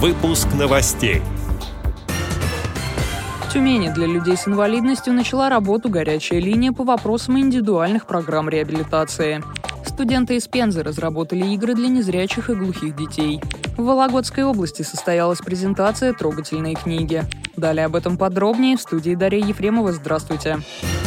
Выпуск новостей. В Тюмени для людей с инвалидностью начала работу горячая линия по вопросам индивидуальных программ реабилитации. Студенты из Пензы разработали игры для незрячих и глухих детей. В Вологодской области состоялась презентация трогательной книги. Далее об этом подробнее в студии Дарья Ефремова. Здравствуйте. Здравствуйте.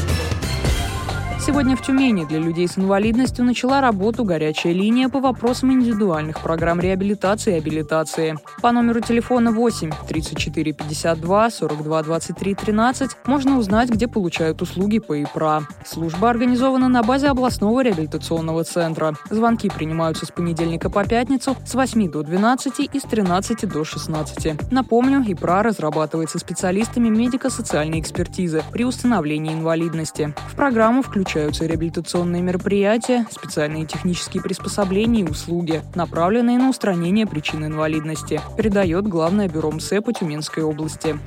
Сегодня в Тюмени для людей с инвалидностью начала работу горячая линия по вопросам индивидуальных программ реабилитации и абилитации. По номеру телефона 8 34 52 42 23 13 можно узнать, где получают услуги по ИПРА. Служба организована на базе областного реабилитационного центра. Звонки принимаются с понедельника по пятницу с 8 до 12 и с 13 до 16. Напомню, ИПРА разрабатывается специалистами медико-социальной экспертизы при установлении инвалидности. В программу включают включаются реабилитационные мероприятия, специальные технические приспособления и услуги, направленные на устранение причин инвалидности, передает Главное бюро МСЭ по Тюменской области.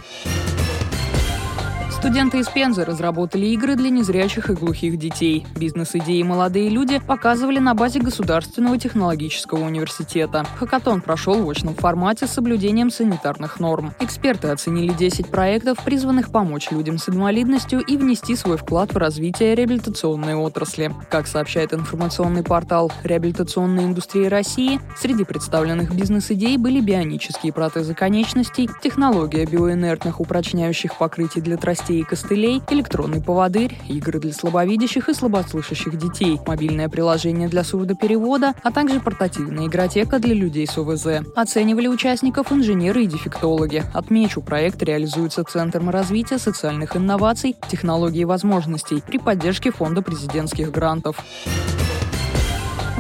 Студенты из Пензы разработали игры для незрячих и глухих детей. Бизнес-идеи молодые люди показывали на базе Государственного технологического университета. Хакатон прошел в очном формате с соблюдением санитарных норм. Эксперты оценили 10 проектов, призванных помочь людям с инвалидностью и внести свой вклад в развитие реабилитационной отрасли. Как сообщает информационный портал «Реабилитационная индустрия России», среди представленных бизнес-идей были бионические протезы конечностей, технология биоинертных упрочняющих покрытий для тростей кистей и костылей, электронный поводырь, игры для слабовидящих и слабослышащих детей, мобильное приложение для сурдоперевода, а также портативная игротека для людей с ОВЗ. Оценивали участников инженеры и дефектологи. Отмечу, проект реализуется Центром развития социальных инноваций, технологий и возможностей при поддержке Фонда президентских грантов.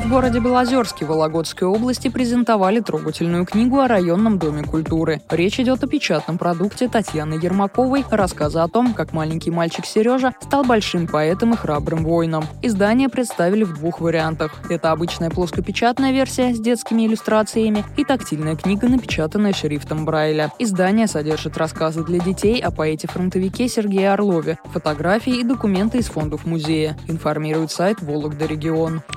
В городе Белозерске Вологодской области презентовали трогательную книгу о районном доме культуры. Речь идет о печатном продукте Татьяны Ермаковой, рассказа о том, как маленький мальчик Сережа стал большим поэтом и храбрым воином. Издание представили в двух вариантах. Это обычная плоскопечатная версия с детскими иллюстрациями и тактильная книга, напечатанная шрифтом Брайля. Издание содержит рассказы для детей о поэте-фронтовике Сергее Орлове, фотографии и документы из фондов музея, информирует сайт «Вологда регион».